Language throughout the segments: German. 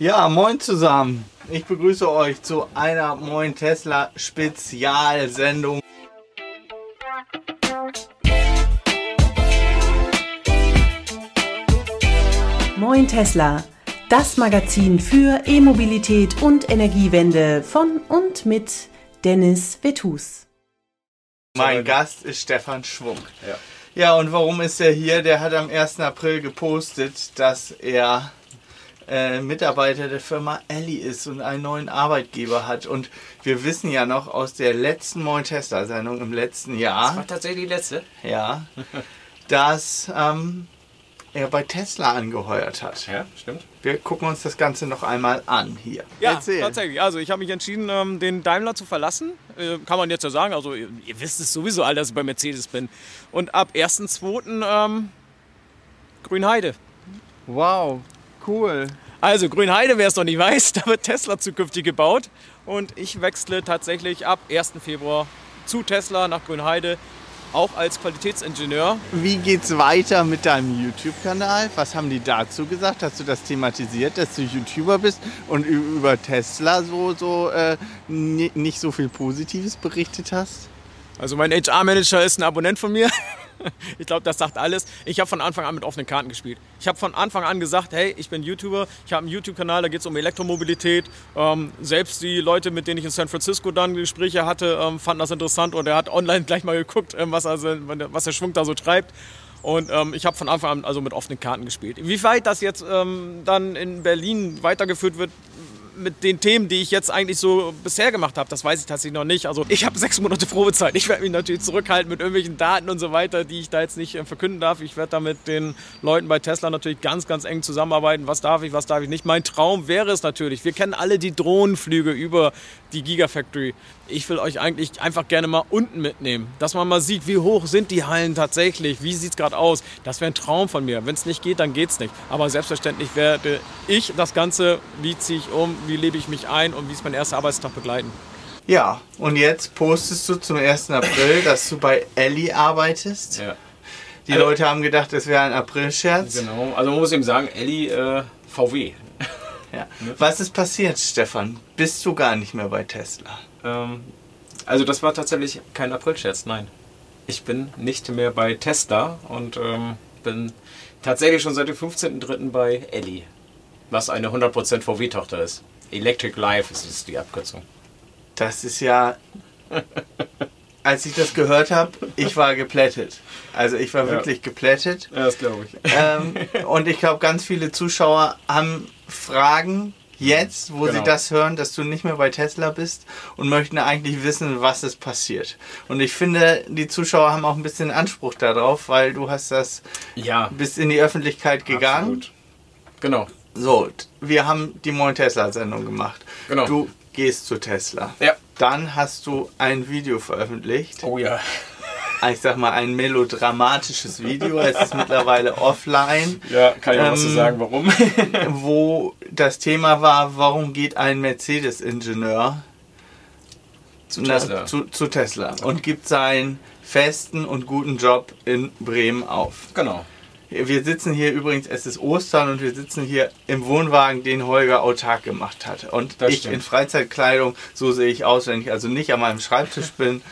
Ja, moin zusammen. Ich begrüße euch zu einer Moin Tesla Spezialsendung. Moin Tesla, das Magazin für E-Mobilität und Energiewende von und mit Dennis Vetus. Mein Gast ist Stefan Schwung. Ja. ja, und warum ist er hier? Der hat am 1. April gepostet, dass er äh, Mitarbeiter der Firma Ellie ist und einen neuen Arbeitgeber hat. Und wir wissen ja noch aus der letzten Moin Tesla-Sendung im letzten Jahr. Das war tatsächlich die letzte. Ja. dass ähm, er bei Tesla angeheuert hat. Ja, stimmt. Wir gucken uns das Ganze noch einmal an hier. Ja, Erzähl. tatsächlich. Also ich habe mich entschieden, ähm, den Daimler zu verlassen. Äh, kann man jetzt ja sagen. Also ihr, ihr wisst es sowieso all, dass ich bei Mercedes bin. Und ab 1.2. Ähm, Grünheide. Wow, cool. Also Grünheide, wer es noch nicht weiß, da wird Tesla zukünftig gebaut. Und ich wechsle tatsächlich ab 1. Februar zu Tesla nach Grünheide auch als Qualitätsingenieur. Wie geht's weiter mit deinem YouTube-Kanal? Was haben die dazu gesagt? Hast du das thematisiert, dass du YouTuber bist und über Tesla so, so äh, nicht so viel Positives berichtet hast? Also mein HR-Manager ist ein Abonnent von mir. ich glaube, das sagt alles. Ich habe von Anfang an mit offenen Karten gespielt. Ich habe von Anfang an gesagt, hey, ich bin YouTuber, ich habe einen YouTube-Kanal, da geht es um Elektromobilität. Ähm, selbst die Leute, mit denen ich in San Francisco dann Gespräche hatte, ähm, fanden das interessant und er hat online gleich mal geguckt, ähm, was, also, was der Schwung da so treibt. Und ähm, ich habe von Anfang an also mit offenen Karten gespielt. Wie weit das jetzt ähm, dann in Berlin weitergeführt wird, mit den Themen, die ich jetzt eigentlich so bisher gemacht habe, das weiß ich tatsächlich noch nicht. Also ich habe sechs Monate Probezeit. Ich werde mich natürlich zurückhalten mit irgendwelchen Daten und so weiter, die ich da jetzt nicht äh, verkünden darf. Ich werde da mit den Leuten bei Tesla natürlich ganz, ganz eng zusammenarbeiten. Was darf ich, was darf ich nicht. Mein Traum wäre es natürlich. Wir kennen alle die Drohnenflüge über die Gigafactory. Ich will euch eigentlich einfach gerne mal unten mitnehmen, dass man mal sieht, wie hoch sind die Hallen tatsächlich, wie sieht es gerade aus. Das wäre ein Traum von mir. Wenn es nicht geht, dann geht es nicht. Aber selbstverständlich werde ich das Ganze, wie ziehe ich um, wie lebe ich mich ein und wie ist mein erster Arbeitstag begleiten. Ja, und jetzt postest du zum 1. April, dass du bei Ellie arbeitest. Ja. Die also, Leute haben gedacht, es wäre ein April-Scherz. Genau, also man muss eben sagen, Ellie äh, VW. Ja. Was ist passiert, Stefan? Bist du gar nicht mehr bei Tesla? Ähm, also das war tatsächlich kein April-Scherz, nein. Ich bin nicht mehr bei Tesla und ähm, bin tatsächlich schon seit dem 15.03. bei Ellie, was eine 100% VW-Tochter ist. Electric Life ist, die Abkürzung. Das ist ja. Als ich das gehört habe, ich war geplättet. Also ich war ja. wirklich geplättet. Ja, das glaube ich. Ähm, und ich glaube, ganz viele Zuschauer haben Fragen jetzt, wo genau. sie das hören, dass du nicht mehr bei Tesla bist und möchten eigentlich wissen, was ist passiert. Und ich finde, die Zuschauer haben auch ein bisschen Anspruch darauf, weil du hast das ja. bis in die Öffentlichkeit gegangen. Absolut. Genau. So, wir haben die Moin Tesla-Sendung gemacht. Genau. Du gehst zu Tesla. Ja. Dann hast du ein Video veröffentlicht. Oh ja. Ich sag mal, ein melodramatisches Video. Es ist mittlerweile offline. Ja, kann ich ähm, was zu sagen, warum? wo das Thema war, warum geht ein Mercedes-Ingenieur zu, zu, zu Tesla und gibt seinen festen und guten Job in Bremen auf. Genau. Wir sitzen hier übrigens, es ist Ostern und wir sitzen hier im Wohnwagen, den Holger autark gemacht hat. Und das ich stimmt. in Freizeitkleidung, so sehe ich aus, wenn ich also nicht an meinem Schreibtisch bin.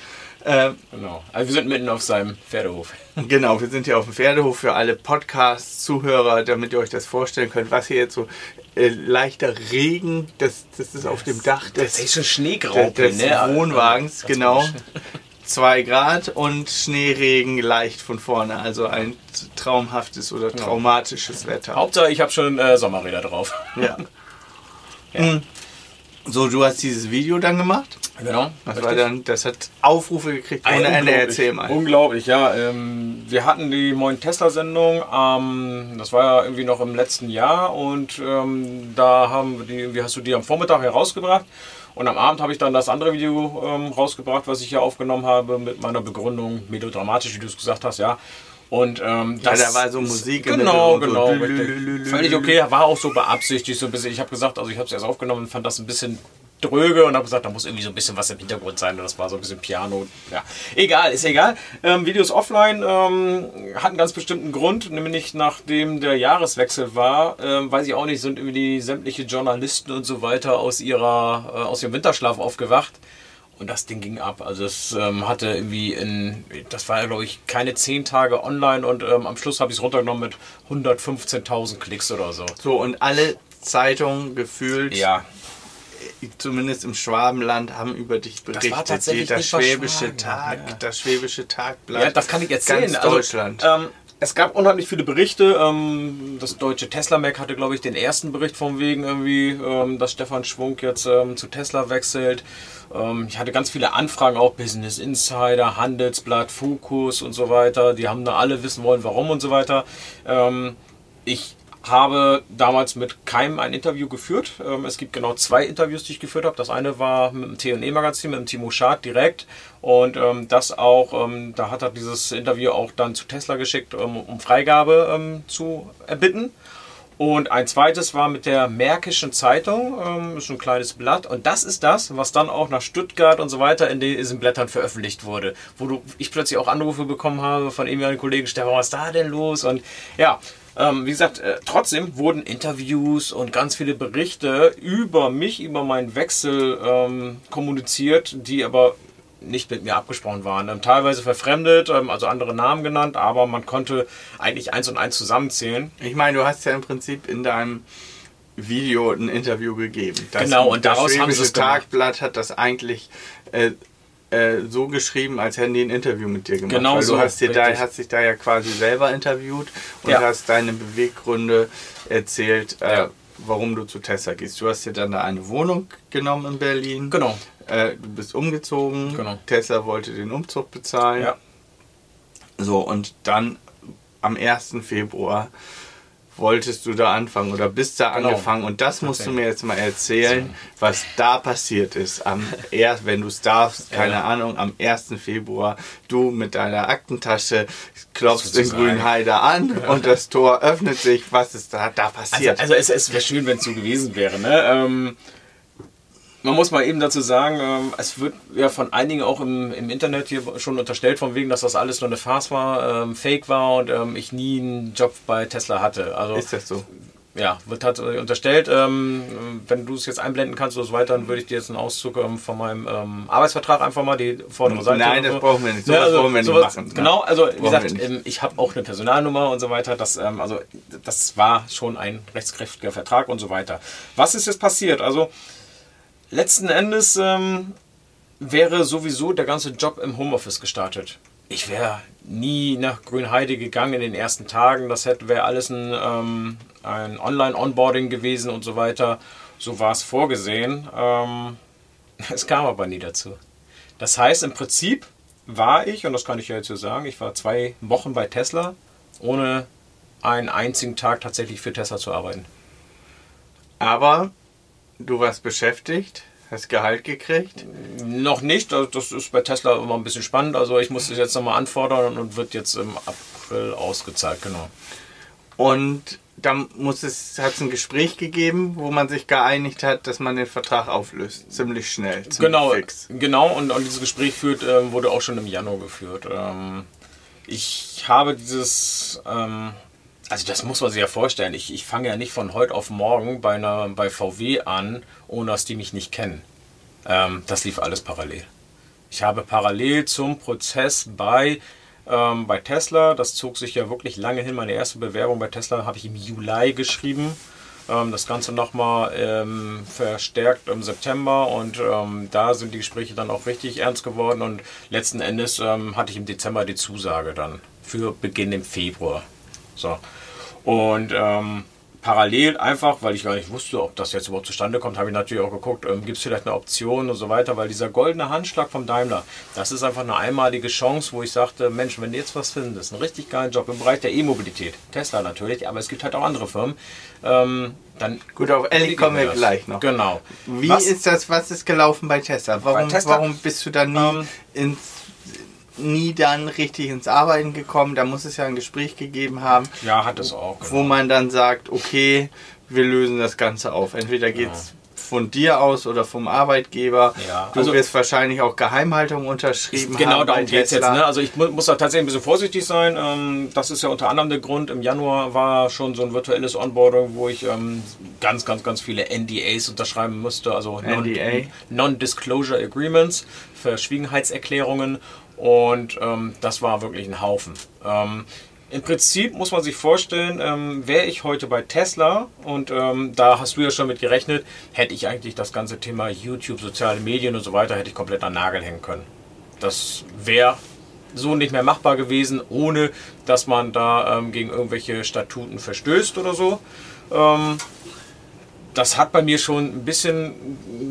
Ähm, genau. Also wir sind mitten auf seinem Pferdehof. Genau, wir sind hier auf dem Pferdehof für alle Podcast-Zuhörer, damit ihr euch das vorstellen könnt, was hier jetzt so äh, leichter Regen, das, das ist auf dem Dach des, das ist schon Schneegraupe, des, des ne? Wohnwagens, genau. 2 Grad und Schneeregen leicht von vorne. Also ein traumhaftes oder traumatisches Wetter. Hauptsache, ich habe schon äh, Sommerräder drauf. Ja. ja. Mhm. So, du hast dieses Video dann gemacht? Genau. Das, war dann, das hat Aufrufe gekriegt ohne Ende. Erzähl mal. Unglaublich, ja. Ähm, wir hatten die Moin Tesla-Sendung, ähm, das war ja irgendwie noch im letzten Jahr und ähm, da haben wir die, wie hast du die am Vormittag herausgebracht? Und am Abend habe ich dann das andere Video ähm, rausgebracht, was ich hier aufgenommen habe mit meiner Begründung, melodramatisch, wie du es gesagt hast, ja. Und ähm, das, ja, da war so Musik genau, genau, so. Völlig okay, war auch so beabsichtigt so ein bisschen. Ich habe gesagt, also ich habe es erst aufgenommen und fand das ein bisschen dröge und habe gesagt, da muss irgendwie so ein bisschen was im Hintergrund sein. Und das war so ein bisschen Piano. Ja, egal, ist egal. Ähm, Videos offline ähm, hat einen ganz bestimmten Grund, nämlich nachdem der Jahreswechsel war, ähm, weiß ich auch nicht, sind irgendwie sämtliche Journalisten und so weiter aus ihrer äh, aus ihrem Winterschlaf aufgewacht. Und das Ding ging ab. Also es ähm, hatte irgendwie in, das war ja glaube ich keine zehn Tage online und ähm, am Schluss habe ich es runtergenommen mit 115.000 Klicks oder so. So und alle Zeitungen gefühlt Ja, zumindest im Schwabenland haben über dich berichtet. war tatsächlich das nicht Schwäbische Tag, ja. das Schwäbische Tagblatt. Ja, das kann ich erzählen. Ganz Also, Deutschland. ähm, es gab unheimlich viele Berichte. Ähm, das deutsche Tesla Mac hatte, glaube ich, den ersten Bericht von wegen irgendwie, ähm, dass Stefan Schwung jetzt ähm, zu Tesla wechselt. Ähm, ich hatte ganz viele Anfragen, auch Business Insider, Handelsblatt, Focus und so weiter. Die haben da alle wissen wollen, warum und so weiter. Ähm, ich habe damals mit keinem ein Interview geführt. Ähm, es gibt genau zwei Interviews, die ich geführt habe. Das eine war mit dem T&E-Magazin, mit dem Timo Schad direkt. Und ähm, das auch, ähm, da hat er dieses Interview auch dann zu Tesla geschickt, um Freigabe zu erbitten. Und ein zweites war mit der Märkischen Zeitung, ähm, ist ein kleines Blatt. Und das ist das, was dann auch nach Stuttgart und so weiter in diesen Blättern veröffentlicht wurde. Wo ich plötzlich auch Anrufe bekommen habe von ehemaligen Kollegen, Stefan, was ist da denn los? Und ja, ähm, wie gesagt, äh, trotzdem wurden Interviews und ganz viele Berichte über mich, über meinen Wechsel ähm, kommuniziert, die aber nicht mit mir abgesprochen waren. Ähm, teilweise verfremdet, ähm, also andere Namen genannt, aber man konnte eigentlich eins und eins zusammenzählen. Ich meine, du hast ja im Prinzip in deinem Video ein Interview gegeben. Das, Genau, und daraus das haben sie es gemacht. Tagblatt hat das eigentlich äh, äh, so geschrieben, als hätten die ein Interview mit dir gemacht. Genau Weil so, du hast, dir da, hast dich da ja quasi selber interviewt und Ja. hast deine Beweggründe erzählt, äh, Ja. warum du zu Tesla gehst. Du hast dir dann da eine Wohnung genommen in Berlin. Genau. Äh, du bist umgezogen. Genau. Tesla wollte den Umzug bezahlen. Ja. So, und dann am 1. Februar wolltest du da anfangen oder bist da Genau. angefangen. Und das musst du mir jetzt mal erzählen, was da passiert ist. Am er, wenn du es darfst, keine Ja. Ahnung, am 1. Februar, du mit deiner Aktentasche klopfst in Sozusagen. Grünheide an und das Tor öffnet sich. Was ist da, da Also, passiert? also es, es wäre schön, wenn es so gewesen wäre. Ne? Ähm, man muss mal eben dazu sagen, ähm, es wird ja von einigen auch im, im Internet hier schon unterstellt, von wegen, dass das alles nur eine Farce war, ähm, Fake war und ähm, ich nie einen Job bei Tesla hatte. Also ist das so? ja, wird halt äh, unterstellt. Ähm, wenn du es jetzt einblenden kannst oder so weiter, dann würde ich dir jetzt einen Auszug ähm, von meinem ähm, Arbeitsvertrag einfach mal die vordere Seite. Nein, und das so. brauchen wir nicht. Ja, Sowas also, wollen wir nicht sowas- machen. Genau, also wie Brauchen gesagt, ich habe auch eine Personalnummer und so weiter. Das, also, das war schon ein rechtskräftiger Vertrag und so weiter. Was ist jetzt passiert? Also letzten Endes ähm, wäre sowieso der ganze Job im Homeoffice gestartet. Ich wäre nie nach Grünheide gegangen in den ersten Tagen. Das wäre alles ein, ähm, ein Online-Onboarding gewesen und so weiter. So war es vorgesehen. Ähm, es kam aber nie dazu. Das heißt, im Prinzip war ich, und das kann ich ja jetzt so sagen, ich war zwei Wochen bei Tesla, ohne einen einzigen Tag tatsächlich für Tesla zu arbeiten. Aber du warst beschäftigt, hast Gehalt gekriegt. Noch nicht, also das ist bei Tesla immer ein bisschen spannend. Also ich muss das jetzt nochmal anfordern und wird jetzt im April ausgezahlt, genau. Und dann muss es, hat es ein Gespräch gegeben, wo man sich geeinigt hat, dass man den Vertrag auflöst. Ziemlich schnell. Ziemlich Genau, Fix. genau und, und dieses Gespräch führt, ähm, wurde auch schon im Januar geführt. Ähm, ich habe dieses, ähm, also das muss man sich ja vorstellen, ich, ich fange ja nicht von heute auf morgen bei, einer, bei VW an, ohne dass die mich nicht kennen. Ähm, das lief alles parallel. Ich habe parallel zum Prozess bei, ähm, bei Tesla, das zog sich ja wirklich lange hin, meine erste Bewerbung bei Tesla habe ich im Juli geschrieben. Ähm, das Ganze nochmal ähm, verstärkt im September und ähm, da sind die Gespräche dann auch richtig ernst geworden und letzten Endes ähm, hatte ich im Dezember die Zusage dann für Beginn im Februar. So. Und ähm, parallel einfach, weil ich gar nicht wusste, ob das jetzt überhaupt zustande kommt, habe ich natürlich auch geguckt, ähm, gibt es vielleicht eine Option und so weiter, weil dieser goldene Handschlag vom Daimler, das ist einfach eine einmalige Chance, wo ich sagte, Mensch, wenn du jetzt was findest, einen richtig geilen Job im Bereich der E-Mobilität, Tesla natürlich, aber es gibt halt auch andere Firmen, ähm, dann... Gut, auf Ellie kommen wir das. gleich noch. Genau. Wie Was- ist das, was ist gelaufen bei Tesla? Warum, Tesla? warum bist du da nie, Ähm, ins, nie dann richtig ins Arbeiten gekommen? Da muss es ja ein Gespräch gegeben haben, Ja, hat es auch. wo man dann sagt, okay, wir lösen das Ganze auf. Entweder geht es von dir aus oder vom Arbeitgeber. Ja, du also- wirst wahrscheinlich auch Geheimhaltung unterschrieben Genau haben bei darum geht es jetzt. Ne? Also ich mu muss da tatsächlich ein bisschen vorsichtig sein. Ähm, das ist ja unter anderem der Grund. Im Januar war schon so ein virtuelles Onboarding, wo ich ähm, ganz, ganz, ganz viele NDAs unterschreiben musste. Also Non-? Non-Disclosure Agreements, Verschwiegenheitserklärungen. Und ähm, das war wirklich ein Haufen. Ähm, im Prinzip muss man sich vorstellen, ähm, wäre ich heute bei Tesla und ähm, da hast du ja schon mit gerechnet, hätte ich eigentlich das ganze Thema YouTube, soziale Medien und so weiter, hätte ich komplett an Nagel hängen können. Das wäre so nicht mehr machbar gewesen, ohne dass man da ähm, gegen irgendwelche Statuten verstößt oder so. Ähm, das hat bei mir schon ein bisschen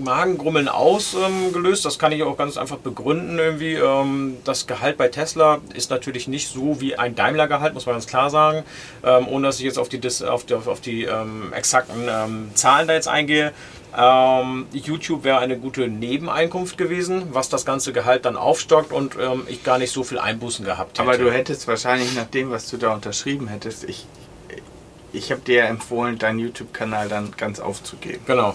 Magengrummeln ausgelöst. das kann ich auch ganz einfach begründen irgendwie. Ähm, das Gehalt bei Tesla ist natürlich nicht so wie ein Daimler-Gehalt, muss man ganz klar sagen. Ähm, ohne dass ich jetzt auf die, auf die, auf die ähm, exakten ähm, Zahlen da jetzt eingehe. Ähm, YouTube wäre eine gute Nebeneinkunft gewesen, was das ganze Gehalt dann aufstockt und ähm, ich gar nicht so viel Einbußen gehabt hätte. Aber du hättest wahrscheinlich nach dem, was du da unterschrieben hättest, ich, ich habe dir empfohlen, deinen YouTube-Kanal dann ganz aufzugeben Genau.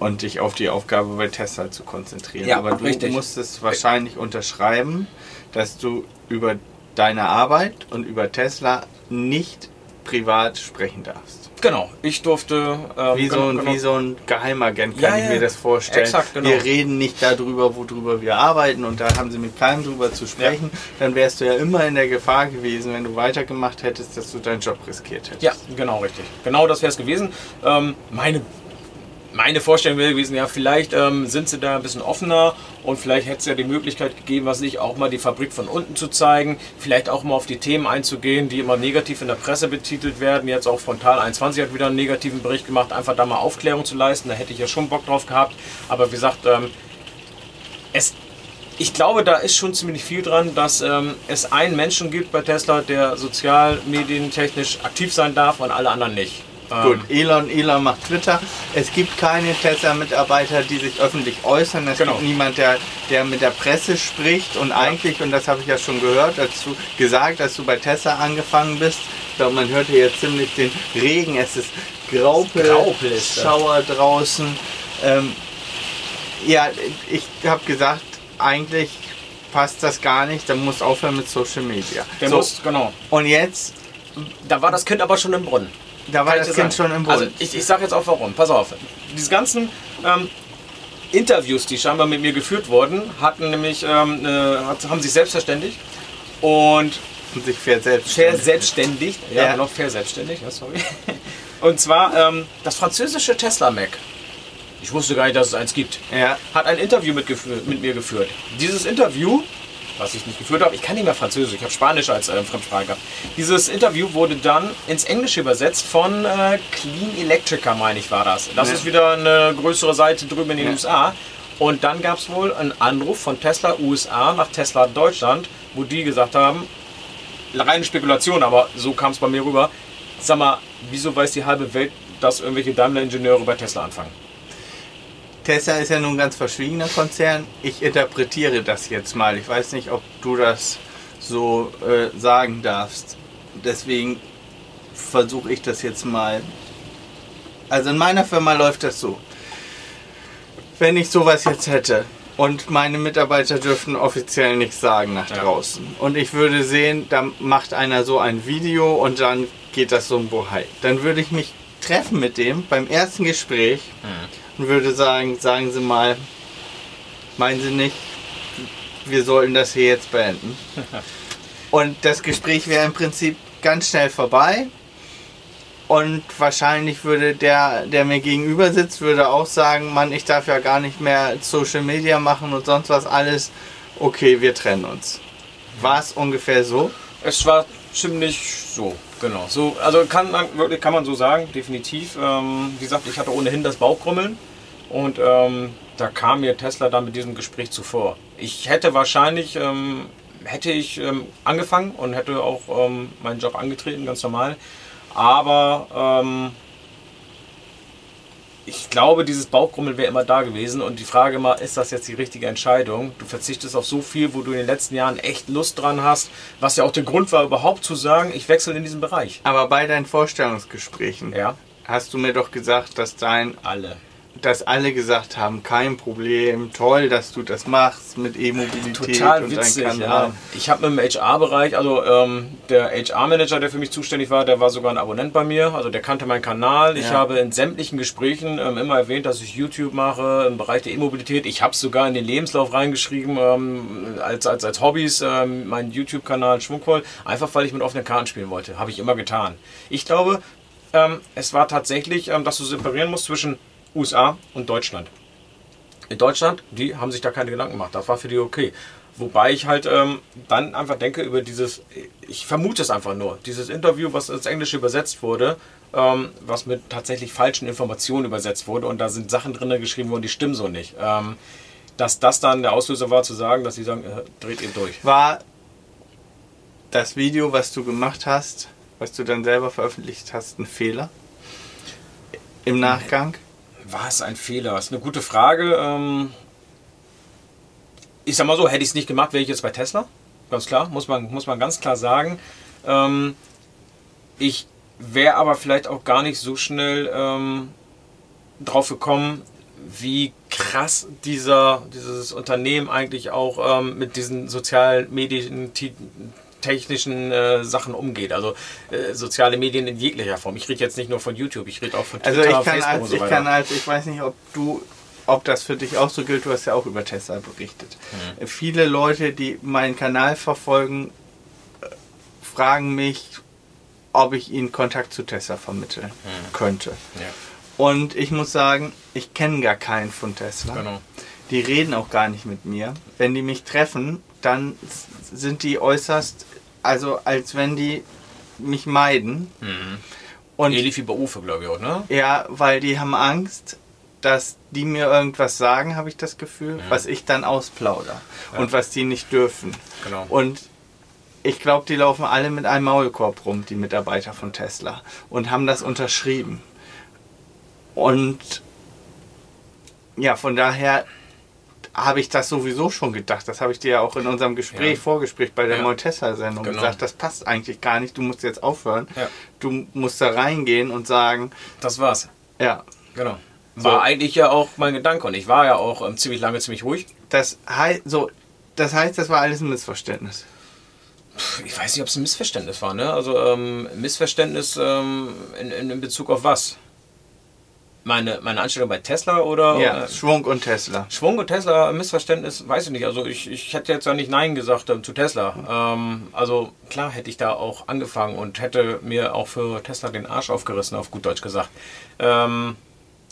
und dich auf die Aufgabe bei Tesla zu konzentrieren. Ja, Aber du richtig. musstest wahrscheinlich unterschreiben, dass du über deine Arbeit und über Tesla nicht privat sprechen darfst. Genau. Ich durfte. Ähm, Wie so, genau, ein, genau. wie so ein Geheimagent kann Ja, ich ja. mir das vorstellen. Exakt, genau. Wir reden nicht darüber, worüber wir arbeiten und da haben sie mit keinem drüber zu sprechen. Dann wärst du ja immer in der Gefahr gewesen, wenn du weitergemacht hättest, dass du deinen Job riskiert hättest. Ja, genau richtig. Genau das wäre es gewesen. Ähm, meine, meine Vorstellung wäre gewesen, ja, vielleicht ähm, sind sie da ein bisschen offener und vielleicht hätte es ja die Möglichkeit gegeben, was nicht, auch mal die Fabrik von unten zu zeigen, vielleicht auch mal auf die Themen einzugehen, die immer negativ in der Presse betitelt werden. Jetzt auch Frontal 21 hat wieder einen negativen Bericht gemacht, einfach da mal Aufklärung zu leisten. Da hätte ich ja schon Bock drauf gehabt. Aber wie gesagt, ähm, es ich glaube, da ist schon ziemlich viel dran, dass ähm, es einen Menschen gibt bei Tesla, der sozialmedientechnisch aktiv sein darf und alle anderen nicht. Ähm, Gut, Elon, Elon macht Twitter. Es gibt keine Tesla-Mitarbeiter, die sich öffentlich äußern. Es Genau. gibt niemand, der, der mit der Presse spricht. Und eigentlich, und das habe ich ja schon gehört, du gesagt, als du bei Tesla angefangen bist, ich glaube, man hörte jetzt ziemlich den Regen. Es ist Graupel. Schauer draußen. Ähm, ja, ich habe gesagt, eigentlich passt das gar nicht. Da muss aufhören mit Social Media. Der So, muss, genau. und jetzt, Da war das Kind aber schon im Brunnen. Da war das Kind sagen. schon im Boden. Also ich, ich sage jetzt auch warum. Pass auf. Diese ganzen ähm, Interviews, die scheinbar mit mir geführt wurden, hatten nämlich, ähm, hat, haben sich selbstverständigt und sich verselbstständigt. Ja, Ja. genau, verselbstständigt, ja, sorry. Und zwar ähm, das französische Tesla Mac. Ich wusste gar nicht, dass es eins gibt. Ja. Hat ein Interview mit, mit mir geführt. Dieses Interview, was ich nicht geführt habe, ich kann nicht mehr Französisch, ich habe Spanisch als äh, Fremdsprache gehabt. Dieses Interview wurde dann ins Englische übersetzt von äh, Clean Electrica, meine ich, war das. Das Ja. ist wieder eine größere Seite drüben in den Ja. USA. Und dann gab es wohl einen Anruf von Tesla USA nach Tesla Deutschland, wo die gesagt haben, reine Spekulation, aber so kam es bei mir rüber. Sag mal, wieso weiß die halbe Welt, dass irgendwelche Daimler-Ingenieure bei Tesla anfangen? Tesla ist ja nun ein ganz verschwiegener Konzern. Ich interpretiere das jetzt mal. Ich weiß nicht, ob du das so äh, sagen darfst. Deswegen versuche ich das jetzt mal. Also in meiner Firma läuft das so. Wenn ich sowas jetzt hätte und meine Mitarbeiter dürften offiziell nichts sagen nach Ja. draußen und ich würde sehen, da macht einer so ein Video und dann geht das so ein Bohai, dann würde ich mich treffen mit dem beim ersten Gespräch und würde sagen, sagen Sie mal, meinen Sie nicht, wir sollten das hier jetzt beenden? Und das Gespräch wäre im Prinzip ganz schnell vorbei. Und wahrscheinlich würde der, der mir gegenüber sitzt, würde auch sagen, Mann, ich darf ja gar nicht mehr Social Media machen und sonst was alles. Okay, wir trennen uns. War es ungefähr so? Es war ziemlich so, genau. So, also kann man wirklich kann man so sagen, definitiv. Ähm, wie gesagt, ich hatte ohnehin das Bauchkrummeln und ähm, da kam mir Tesla dann mit diesem Gespräch zuvor. Ich hätte wahrscheinlich ähm, hätte ich ähm, angefangen und hätte auch ähm, meinen Job angetreten, ganz normal. Aber ähm, ich glaube, dieses Bauchkrummeln wäre immer da gewesen und die Frage immer, ist das jetzt die richtige Entscheidung? Du verzichtest auf so viel, wo du in den letzten Jahren echt Lust dran hast, was ja auch der Grund war, überhaupt zu sagen, ich wechsle in diesen Bereich. Aber bei deinen Vorstellungsgesprächen Ja, hast du mir doch gesagt, dass dein, alle. Dass alle gesagt haben, kein Problem, toll, dass du das machst mit E-Mobilität Total witzig, ja. Ich habe im HR-Bereich, also ähm, der HR-Manager, der für mich zuständig war, der war sogar ein Abonnent bei mir, also der kannte meinen Kanal. Ich ja. habe in sämtlichen Gesprächen ähm, immer erwähnt, dass ich YouTube mache im Bereich der E-Mobilität. Ich habe es sogar in den Lebenslauf reingeschrieben, ähm, als, als, als Hobbys, ähm, meinen YouTube-Kanal Schwungvoll, einfach weil ich mit offenen Karten spielen wollte. Habe ich immer getan. Ich glaube, ähm, es war tatsächlich, ähm, dass du separieren musst zwischen USA und Deutschland. In Deutschland, die haben sich da keine Gedanken gemacht. Das war für die okay. Wobei ich halt ähm, dann einfach denke über dieses, ich vermute es einfach nur, dieses Interview, was ins Englische übersetzt wurde, ähm, was mit tatsächlich falschen Informationen übersetzt wurde und da sind Sachen drin geschrieben worden, die stimmen so nicht. Ähm, dass das dann der Auslöser war zu sagen, dass sie sagen, äh, dreht ihr durch. War das Video, was du gemacht hast, was du dann selber veröffentlicht hast, ein Fehler? Im Nachgang? War es ein Fehler? Das ist eine gute Frage. Ähm, ich sag mal so, hätte ich es nicht gemacht, wäre ich jetzt bei Tesla. Ganz klar, muss man, muss man ganz klar sagen. Ähm, ich wäre aber vielleicht auch gar nicht so schnell ähm, drauf gekommen, wie krass dieser, dieses Unternehmen eigentlich auch mit diesen sozialen Medien technischen äh, Sachen umgeht. Also äh, soziale Medien in jeglicher Form. Ich rede jetzt nicht nur von YouTube, ich rede auch von also Twitter, also ich kann Facebook als, und so weiter. Ich kann als, ich weiß nicht, ob du ob das für dich auch so gilt, du hast ja auch über Tesla berichtet. Mhm. Viele Leute, die meinen Kanal verfolgen, äh, fragen mich, ob ich ihnen Kontakt zu Tesla vermitteln mhm. könnte. Ja. Und ich muss sagen, ich kenne gar keinen von Tesla. Genau. Die reden auch gar nicht mit mir. Wenn die mich treffen, dann sind die äußerst also als wenn die mich meiden. Mhm. Und Ähnlich wie bei Ufe, glaube ich auch, ne? Ja, weil die haben Angst, dass die mir irgendwas sagen, habe ich das Gefühl, mhm. was ich dann ausplauder ja. und was die nicht dürfen. Genau. Und ich glaube, die laufen alle mit einem Maulkorb rum, die Mitarbeiter von Tesla, und haben das unterschrieben. Und ja, von daher habe ich das sowieso schon gedacht. Das habe ich dir ja auch in unserem Gespräch, ja. Vorgespräch bei der ja. Montessa-Sendung genau. gesagt. Das passt eigentlich gar nicht. Du musst jetzt aufhören. Ja. Du musst da reingehen und sagen. Das war's. Ja. Genau. War so. eigentlich ja auch mein Gedanke und ich war ja auch ähm, ziemlich lange ziemlich ruhig. Das heißt, so, das heißt, das war alles ein Missverständnis. Ich weiß nicht, ob es ein Missverständnis war. Ne? Also ähm, Missverständnis ähm, in, in Bezug auf was? Meine, meine Anstellung bei Tesla oder? Ja, Schwung und Tesla. Schwung und Tesla, Missverständnis, weiß ich nicht. Also ich, ich hätte jetzt ja nicht Nein gesagt ähm, zu Tesla. Ähm, also klar hätte ich da auch angefangen und hätte mir auch für Tesla den Arsch aufgerissen, auf gut Deutsch gesagt. Ähm,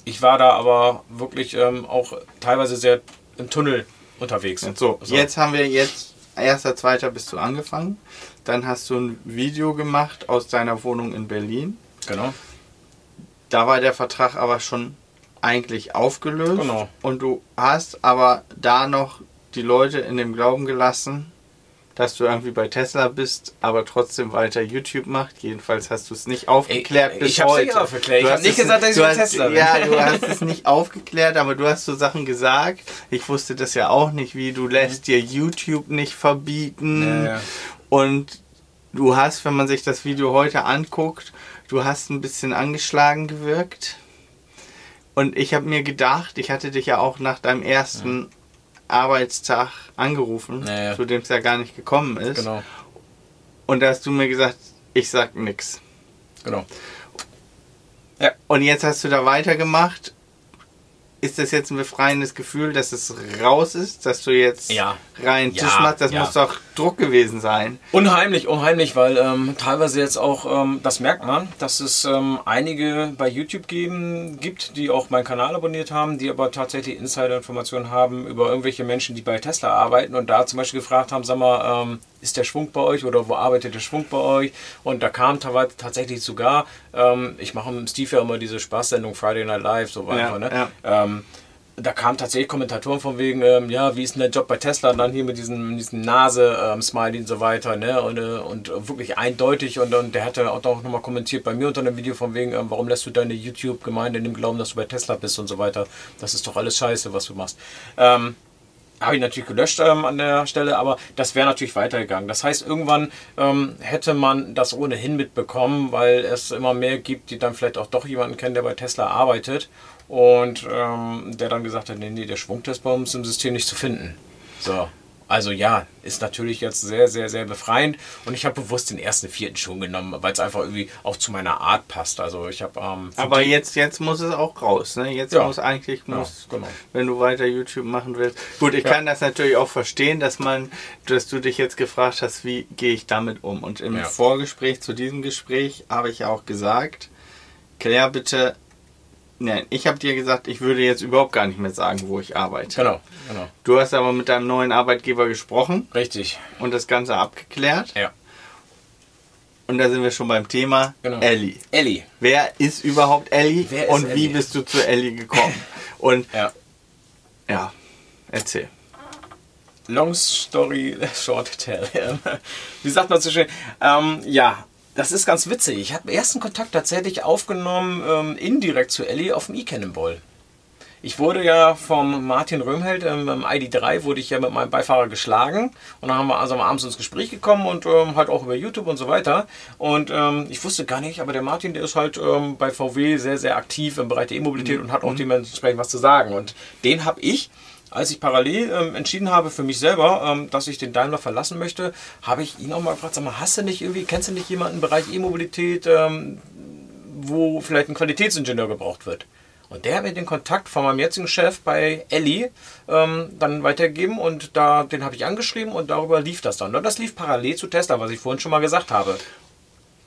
ich war da aber wirklich ähm, auch teilweise sehr im Tunnel unterwegs. So, so, jetzt haben wir jetzt, erster, zweiter bist du angefangen. Dann hast du ein Video gemacht aus deiner Wohnung in Berlin. Genau. Da war der Vertrag aber schon eigentlich aufgelöst. Genau. Und du hast aber da noch die Leute in dem Glauben gelassen, dass du irgendwie bei Tesla bist, aber trotzdem weiter YouTube macht. Jedenfalls hast du es nicht aufgeklärt ich, bis ich heute. Nicht aufgeklärt. Ich habe nicht gesagt, dass ich bei Tesla bin. Ja, du hast es nicht aufgeklärt, aber du hast so Sachen gesagt. Ich wusste das ja auch nicht, wie du lässt dir YouTube nicht verbieten. Ja, ja. Und du hast, wenn man sich das Video heute anguckt, du hast ein bisschen angeschlagen gewirkt. Und ich habe mir gedacht, ich hatte dich ja auch nach deinem ersten ja. Arbeitstag angerufen, ja, ja. zu dem es ja gar nicht gekommen ist. Genau. Und da hast du mir gesagt, ich sag nix. Genau. Ja. Und jetzt hast du da weitergemacht ist das jetzt ein befreiendes Gefühl, dass es raus ist, dass du jetzt ja. rein Tisch ja, machst? Das ja. muss doch Druck gewesen sein. Unheimlich, unheimlich, weil ähm, teilweise jetzt auch, ähm, das merkt man, dass es ähm, einige bei YouTube geben, gibt, die auch meinen Kanal abonniert haben, die aber tatsächlich Insider-Informationen haben über irgendwelche Menschen, die bei Tesla arbeiten und da zum Beispiel gefragt haben, sag mal, ähm, ist der Schwung bei euch oder wo arbeitet der Schwung bei euch? Und da kam tatsächlich sogar, ähm, ich mache mit Steve ja immer diese Spaßsendung Friday Night Live, so weiter, ja, ne? Ja. Da kamen tatsächlich Kommentatoren von wegen, ähm, ja, wie ist denn der Job bei Tesla? Und dann hier mit diesem, diesem Nase-Smiley ähm, und so weiter, ne? Und, äh, und wirklich eindeutig. Und, und der hatte auch nochmal kommentiert bei mir unter einem Video von wegen, ähm, warum lässt du deine YouTube-Gemeinde in dem Glauben, dass du bei Tesla bist und so weiter. Das ist doch alles scheiße, was du machst. Ähm, habe ich natürlich gelöscht ähm, an der Stelle, aber das wäre natürlich weitergegangen. Das heißt, irgendwann ähm, hätte man das ohnehin mitbekommen, weil es immer mehr gibt, die dann vielleicht auch doch jemanden kennen, der bei Tesla arbeitet. Und ähm, der dann gesagt hat, nee, nee, der Schwungtestbaum ist im System nicht zu finden. So, also ja, ist natürlich jetzt sehr, sehr, sehr befreiend. Und ich habe bewusst den ersten vierten schon genommen, weil es einfach irgendwie auch zu meiner Art passt. Also ich habe. Ähm, Aber jetzt, jetzt muss es auch raus. Ne? Jetzt ja. muss eigentlich, muss, ja, genau. wenn du weiter YouTube machen willst. Gut, ich ja. kann das natürlich auch verstehen, dass man, dass du dich jetzt gefragt hast, wie gehe ich damit um. Und im Vorgespräch zu diesem Gespräch habe ich auch gesagt, klär bitte Nein, ich habe dir gesagt, ich würde jetzt überhaupt gar nicht mehr sagen, wo ich arbeite. Genau, genau. Du hast aber mit deinem neuen Arbeitgeber gesprochen. Richtig. Und das Ganze abgeklärt. Ja. Und da sind wir schon beim Thema genau. Ellie. Ellie. Wer ist überhaupt Ellie? Wer ist und Ellie? wie bist du zu Ellie gekommen? und ja. ja, erzähl. Long story short tell. Wie sagt man so schön? Ähm, ja, das ist ganz witzig. Ich habe ersten Kontakt tatsächlich aufgenommen, ähm, indirekt zu Ellie auf dem E-Cannonball. Ich wurde ja vom Martin Röhmheld ähm, im ID3 wurde ich ja mit meinem Beifahrer geschlagen und dann haben wir also abends ins Gespräch gekommen und ähm, halt auch über YouTube und so weiter. Und ähm, ich wusste gar nicht, aber der Martin, der ist halt ähm, bei VW sehr, sehr aktiv im Bereich der E-Mobilität mhm. und hat auch mhm. dementsprechend was zu sagen. Und den habe ich als ich parallel ähm, entschieden habe für mich selber, ähm, dass ich den Daimler verlassen möchte, habe ich ihn auch mal gefragt, sag mal, hast du nicht irgendwie, kennst du nicht jemanden im Bereich E-Mobilität, ähm, wo vielleicht ein Qualitätsingenieur gebraucht wird? Und der hat mir den Kontakt von meinem jetzigen Chef bei Ellie ähm, dann weitergegeben und da, den habe ich angeschrieben und darüber lief das dann. Und das lief parallel zu Tesla, was ich vorhin schon mal gesagt habe.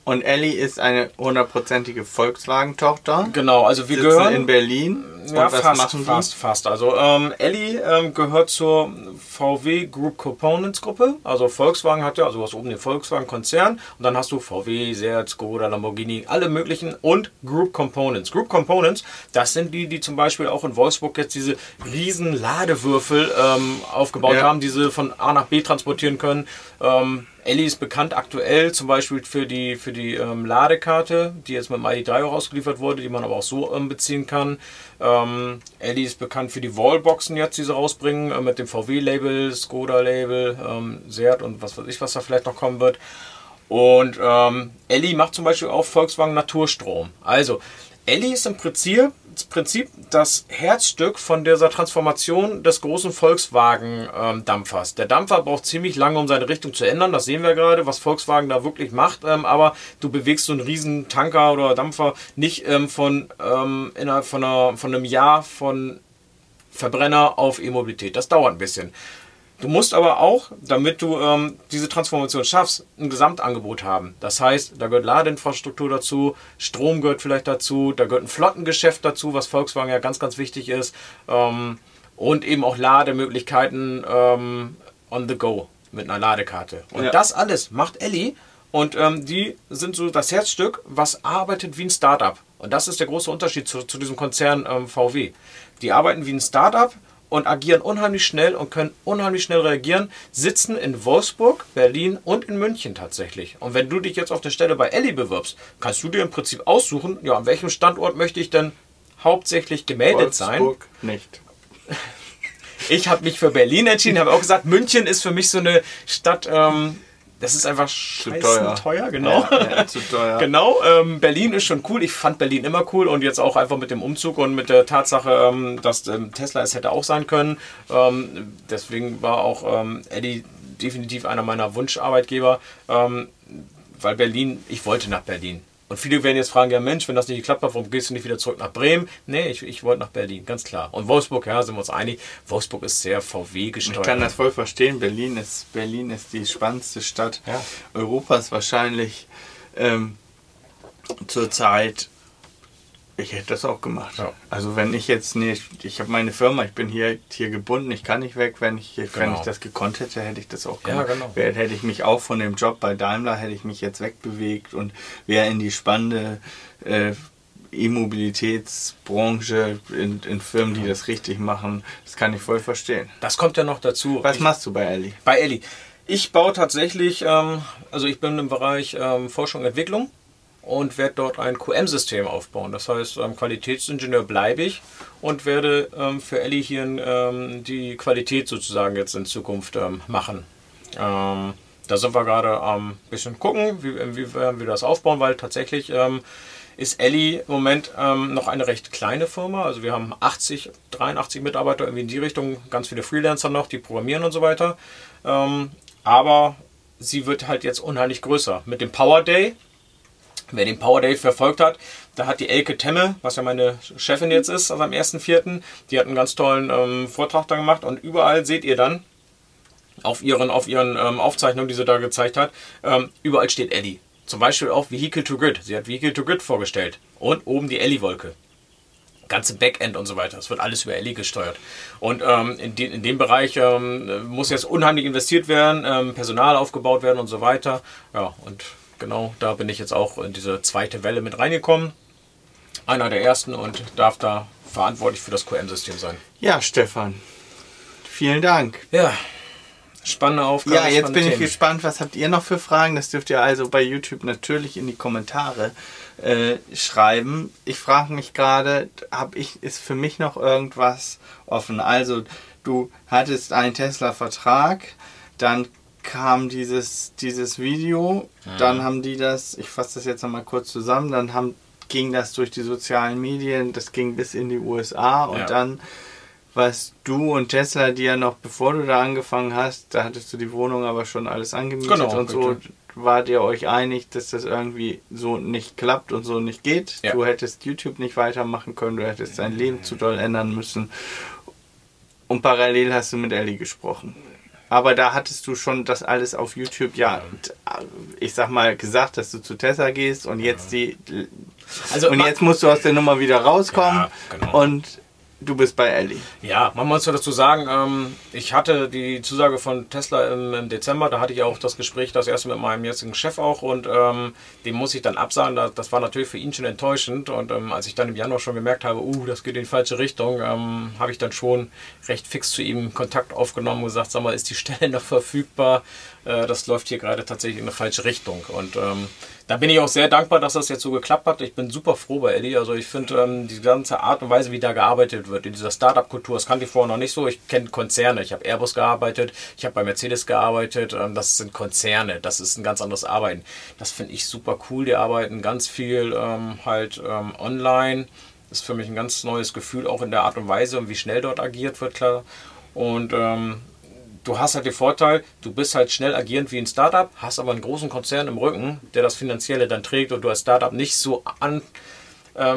Und Ellie ist eine hundertprozentige Volkswagen-Tochter. Genau, also wir gehören in Berlin. Ja, fast, fast, fast. Also ähm, Ellie ähm, gehört zur VW Group Components Gruppe. Also Volkswagen hat ja, also du hast oben den Volkswagen-Konzern und dann hast du VW, Seat, Skoda, Lamborghini, alle möglichen und Group Components. Group Components, das sind die, die zum Beispiel auch in Wolfsburg jetzt diese riesen Ladewürfel ähm, aufgebaut ja. haben, die sie von A nach B transportieren können. Ähm, Ellie ist bekannt aktuell zum Beispiel für die, für die ähm, Ladekarte, die jetzt mit dem ID3 auch ausgeliefert wurde, die man aber auch so ähm, beziehen kann. Ähm, Ellie ist bekannt für die Wallboxen jetzt, die sie rausbringen, äh, mit dem VW-Label, Skoda-Label, ähm, Seat und was weiß ich, was da vielleicht noch kommen wird. Und ähm, Ellie macht zum Beispiel auch Volkswagen Naturstrom. Also, Ellie ist im Prinzip Prinzip das Herzstück von dieser Transformation des großen Volkswagen-Dampfers. der Dampfer braucht ziemlich lange, um seine Richtung zu ändern. Das sehen wir gerade, was Volkswagen da wirklich macht. Ähm, aber du bewegst so einen riesen Tanker oder Dampfer nicht ähm, von ähm, innerhalb von, einer, von einem Jahr von Verbrenner auf E-Mobilität. Das dauert ein bisschen. Du musst aber auch, damit du ähm, diese Transformation schaffst, ein Gesamtangebot haben. Das heißt, da gehört Ladeinfrastruktur dazu, Strom gehört vielleicht dazu, da gehört ein Flottengeschäft dazu, was Volkswagen ja ganz, ganz wichtig ist. Ähm, und eben auch Lademöglichkeiten ähm, on the go mit einer Ladekarte. Und ja. das alles macht Ellie. Und ähm, die sind so das Herzstück, was arbeitet wie ein Startup. Und das ist der große Unterschied zu, zu diesem Konzern ähm, VW. Die arbeiten wie ein Startup, und agieren unheimlich schnell und können unheimlich schnell reagieren, sitzen in Wolfsburg, Berlin und in München tatsächlich. Und wenn du dich jetzt auf der Stelle bei Elli bewirbst, kannst du dir im Prinzip aussuchen, ja, an welchem Standort möchte ich denn hauptsächlich gemeldet Wolfsburg sein. Wolfsburg nicht. Ich habe mich für Berlin entschieden, habe auch gesagt, München ist für mich so eine Stadt, ähm, das ist einfach scheiße teuer. teuer, genau. Ja, ja, zu teuer. genau. Ähm, Berlin ist schon cool. Ich fand Berlin immer cool und jetzt auch einfach mit dem Umzug und mit der Tatsache, ähm, dass ähm, Tesla es hätte auch sein können. Ähm, deswegen war auch ähm, Eddie definitiv einer meiner Wunscharbeitgeber, ähm, weil Berlin, ich wollte nach Berlin. Und viele werden jetzt fragen, ja Mensch, wenn das nicht geklappt hat, warum gehst du nicht wieder zurück nach Bremen? Nee, ich, ich wollte nach Berlin, ganz klar. Und Wolfsburg, ja, sind wir uns einig, Wolfsburg ist sehr VW gesteuert. Ich kann das voll verstehen. Berlin ist, Berlin ist die spannendste Stadt ja. Europas wahrscheinlich ähm, zurzeit ich hätte das auch gemacht. Ja. Also wenn ich jetzt nicht, ich habe meine Firma, ich bin hier, hier gebunden, ich kann nicht weg. Wenn ich, genau. wenn ich das gekonnt hätte, hätte ich das auch gemacht. Ja, genau. Hätte ich mich auch von dem Job bei Daimler, hätte ich mich jetzt wegbewegt und wäre in die spannende äh, E-Mobilitätsbranche in, in, Firmen, die das richtig machen. Das kann ich voll verstehen. Das kommt ja noch dazu. Was ich, machst du bei Ellie? Bei Ellie. Ich baue tatsächlich, ähm, also ich bin im Bereich ähm, Forschung und Entwicklung und werde dort ein QM-System aufbauen. Das heißt, ähm, Qualitätsingenieur bleibe ich und werde ähm, für Ellie hier ähm, die Qualität sozusagen jetzt in Zukunft machen. Da sind wir gerade ein bisschen gucken, wie, wie wir das aufbauen, weil tatsächlich ist Ellie im Moment ähm, noch eine recht kleine Firma. Also wir haben 80, 83 Mitarbeiter irgendwie in die Richtung, ganz viele Freelancer noch, die programmieren und so weiter. Ähm, aber sie wird halt jetzt unheimlich größer. Mit dem Power Day, wer den Power Day verfolgt hat, da hat die Elke Temme, was ja meine Chefin jetzt ist, also am 1.4., die hat einen ganz tollen ähm, Vortrag da gemacht und überall seht ihr dann, auf ihren, auf ihren ähm, Aufzeichnungen, die sie da gezeigt hat, ähm, überall steht Ellie. Zum Beispiel auch Vehicle to Grid. Sie hat Vehicle to Grid vorgestellt. Und oben die Ellie-Wolke. Ganze Backend und so weiter. Es wird alles über Ellie gesteuert. Und ähm, in, de in, dem Bereich ähm, muss jetzt unheimlich investiert werden, ähm, Personal aufgebaut werden und so weiter. Ja, und genau da bin ich jetzt auch in diese zweite Welle mit reingekommen. Einer der ersten und darf da verantwortlich für das QM-System sein. Ja, Stefan. Vielen Dank. Ja, spannende Aufgabe. Ja, jetzt bin Themen. ich gespannt, was habt ihr noch für Fragen? Das dürft ihr also bei YouTube natürlich in die Kommentare äh, schreiben. Ich frage mich gerade, habe ich ist für mich noch irgendwas offen? Also du hattest einen Tesla-Vertrag, dann kam dieses, dieses Video, mhm. dann haben die das, ich fasse das jetzt nochmal kurz zusammen, dann haben, ging das durch die sozialen Medien, das ging bis in die USA und ja. dann was du und Tesla, die ja noch bevor du da angefangen hast, da hattest du die Wohnung aber schon alles angemietet genau, und so, bitte. wart ihr euch einig, dass das irgendwie so nicht klappt und so nicht geht. Ja. Du hättest YouTube nicht weitermachen können, du hättest dein Leben zu doll ändern müssen. Und parallel hast du mit Ellie gesprochen. Aber da hattest du schon das alles auf YouTube, ja, ich sag mal, gesagt, dass du zu Tesla gehst und jetzt die. Also, und jetzt musst du aus der Nummer wieder rauskommen. Ja, genau. Und Du bist bei Ellie. Ja, man muss dazu sagen, ähm, ich hatte die Zusage von Tesla im, im, Dezember, da hatte ich auch das Gespräch, das erste mit meinem jetzigen Chef auch und ähm, dem muss ich dann absagen. Das, das, war natürlich für ihn schon enttäuschend und ähm, als ich dann im Januar schon gemerkt habe, uh, das geht in die falsche Richtung, ähm, habe ich dann schon recht fix zu ihm Kontakt aufgenommen und gesagt, sag mal, ist die Stelle noch verfügbar? Äh, das läuft hier gerade tatsächlich in eine falsche Richtung und ähm, da bin ich auch sehr dankbar, dass das jetzt so geklappt hat. Ich bin super froh bei Eddie. Also ich finde ähm, die ganze Art und Weise, wie da gearbeitet wird, in dieser Startup-Kultur, das kannte ich vorher noch nicht so. Ich kenne Konzerne. Ich habe Airbus gearbeitet, ich habe bei Mercedes gearbeitet. Ähm, das sind Konzerne. Das ist ein ganz anderes Arbeiten. Das finde ich super cool. Die arbeiten ganz viel ähm, halt ähm, online. Das ist für mich ein ganz neues Gefühl, auch in der Art und Weise und wie schnell dort agiert wird, klar. Und ähm, du hast halt den Vorteil, du bist halt schnell agierend wie ein Startup, hast aber einen großen Konzern im Rücken, der das Finanzielle dann trägt und du als Startup nicht so an,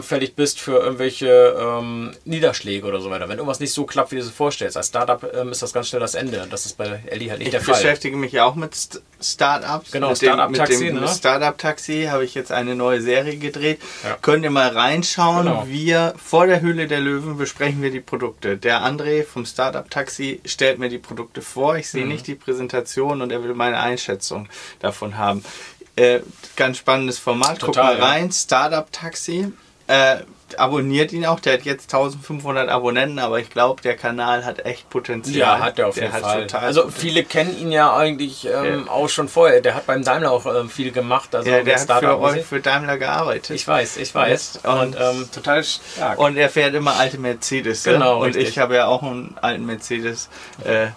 fällig bist für irgendwelche ähm, Niederschläge oder so weiter. Wenn irgendwas nicht so klappt, wie du es vorstellst. Als Startup ähm, ist das ganz schnell das Ende. Das ist bei Ellie halt nicht ich der Fall. Ich beschäftige mich ja auch mit St Startups. Genau, Startup-Taxi. Mit dem, ne? Startup-Taxi habe ich jetzt eine neue Serie gedreht. Ja. Könnt ihr mal reinschauen. Genau. Wir vor der Höhle der Löwen besprechen wir die Produkte. Der André vom Startup-Taxi stellt mir die Produkte vor. Ich sehe mhm. nicht die Präsentation und er will meine Einschätzung davon haben. Äh, ganz spannendes Format. Total, Guck mal rein. Ja. Startup Taxi. Äh, abonniert ihn auch. Der hat jetzt 1500 Abonnenten, aber ich glaube, der Kanal hat echt Potenzial. Ja, hat er auf jeden Fall. also Potenzial. viele kennen ihn ja eigentlich ähm, ja. auch schon vorher. Der hat beim Daimler auch ähm, viel gemacht. Also ja, der hat für, euch, für Daimler gearbeitet. Ich weiß, ich weiß. Und, und ähm, total stark. Und er fährt immer alte Mercedes. Genau. Und richtig. ich habe ja auch einen alten Mercedes. Äh,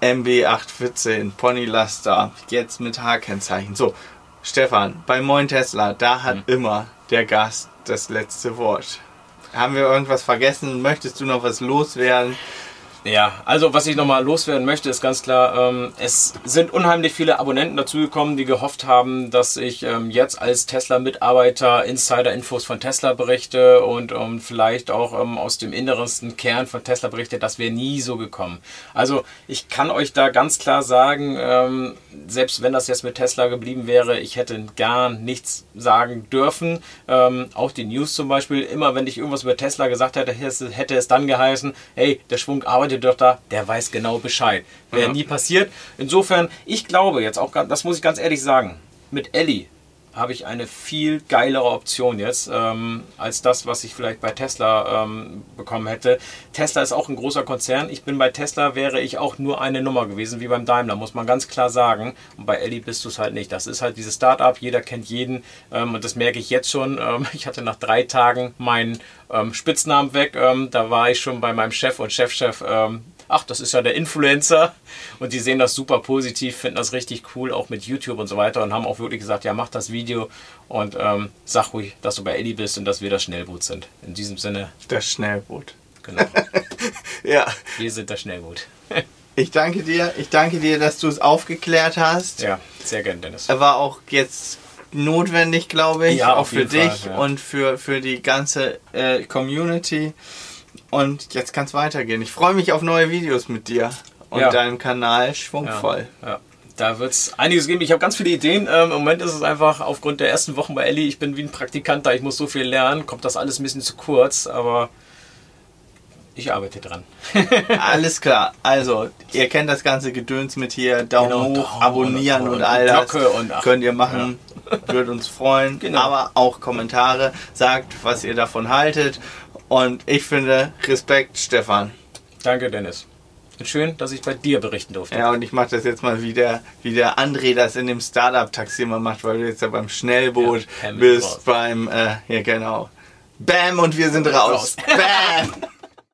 MB814 Ponylaster, jetzt mit H-Kennzeichen. So, Stefan, bei Moin Tesla, da hat hm. immer der Gast das letzte Wort. Haben wir irgendwas vergessen? Möchtest du noch was loswerden? Ja, also was ich nochmal loswerden möchte, ist ganz klar, ähm, es sind unheimlich viele Abonnenten dazugekommen, die gehofft haben, dass ich ähm, jetzt als Tesla-Mitarbeiter Insider-Infos von Tesla berichte und ähm, vielleicht auch ähm, aus dem innersten Kern von Tesla berichte. Das wäre nie so gekommen. Also ich kann euch da ganz klar sagen, ähm, selbst wenn das jetzt mit Tesla geblieben wäre, ich hätte gar nichts sagen dürfen. Ähm, auch die News zum Beispiel, immer wenn ich irgendwas über Tesla gesagt hätte, hätte es dann geheißen, hey, der Schwung arbeitet ihr doch da, der weiß genau Bescheid. Wäre ja. nie passiert. Insofern, ich glaube jetzt auch, das muss ich ganz ehrlich sagen, mit Ellie habe ich eine viel geilere Option jetzt ähm, als das, was ich vielleicht bei Tesla ähm, bekommen hätte. Tesla ist auch ein großer Konzern. Ich bin bei Tesla, wäre ich auch nur eine Nummer gewesen, wie beim Daimler, muss man ganz klar sagen. Und bei Ellie bist du es halt nicht. Das ist halt dieses Startup, jeder kennt jeden ähm, und das merke ich jetzt schon. Ähm, ich hatte nach drei Tagen meinen ähm, Spitznamen weg. Ähm, da war ich schon bei meinem Chef und Chefchef. -Chef, ach, das ist ja der Influencer. Und die sehen das super positiv, finden das richtig cool, auch mit YouTube und so weiter. Und haben auch wirklich gesagt, ja, mach das Video und ähm, sag ruhig, dass du bei Ellie bist und dass wir das Schnellboot sind. In diesem Sinne. Das Schnellboot. Genau. ja. Wir sind das Schnellboot. ich danke dir. Ich danke dir, dass du es aufgeklärt hast. Ja, sehr gern, Dennis. Er war auch jetzt notwendig, glaube ich, Ja, auch für dich Fall, ja. und für, für die ganze äh, Community. Und jetzt kann es weitergehen. Ich freue mich auf neue Videos mit dir und Ja. deinem Kanal schwungvoll. Ja, ja. Da wird es einiges geben. Ich habe ganz viele Ideen. Ähm, Im Moment ist es einfach aufgrund der ersten Wochen bei Ellie, ich bin wie ein Praktikant da, ich muss so viel lernen, kommt das alles ein bisschen zu kurz, aber ich arbeite dran. Alles klar. Also, ihr kennt das ganze Gedöns mit hier Daumen Genau, hoch, Daumen abonnieren und- und, und all das. Und ach, Könnt ihr machen. Würde uns freuen. Genau. Aber auch Kommentare. Sagt, was ihr davon haltet. Und ich finde, Respekt, Stefan. Danke, Dennis. Und schön, dass ich bei dir berichten durfte. Ja, und ich mache das jetzt mal wie der, wie der André das in dem Startup-Taxi immer macht, weil du jetzt ja beim Schnellboot Ja, bist, raus. beim, äh, ja genau. Bam und wir sind raus. Raus. Bam!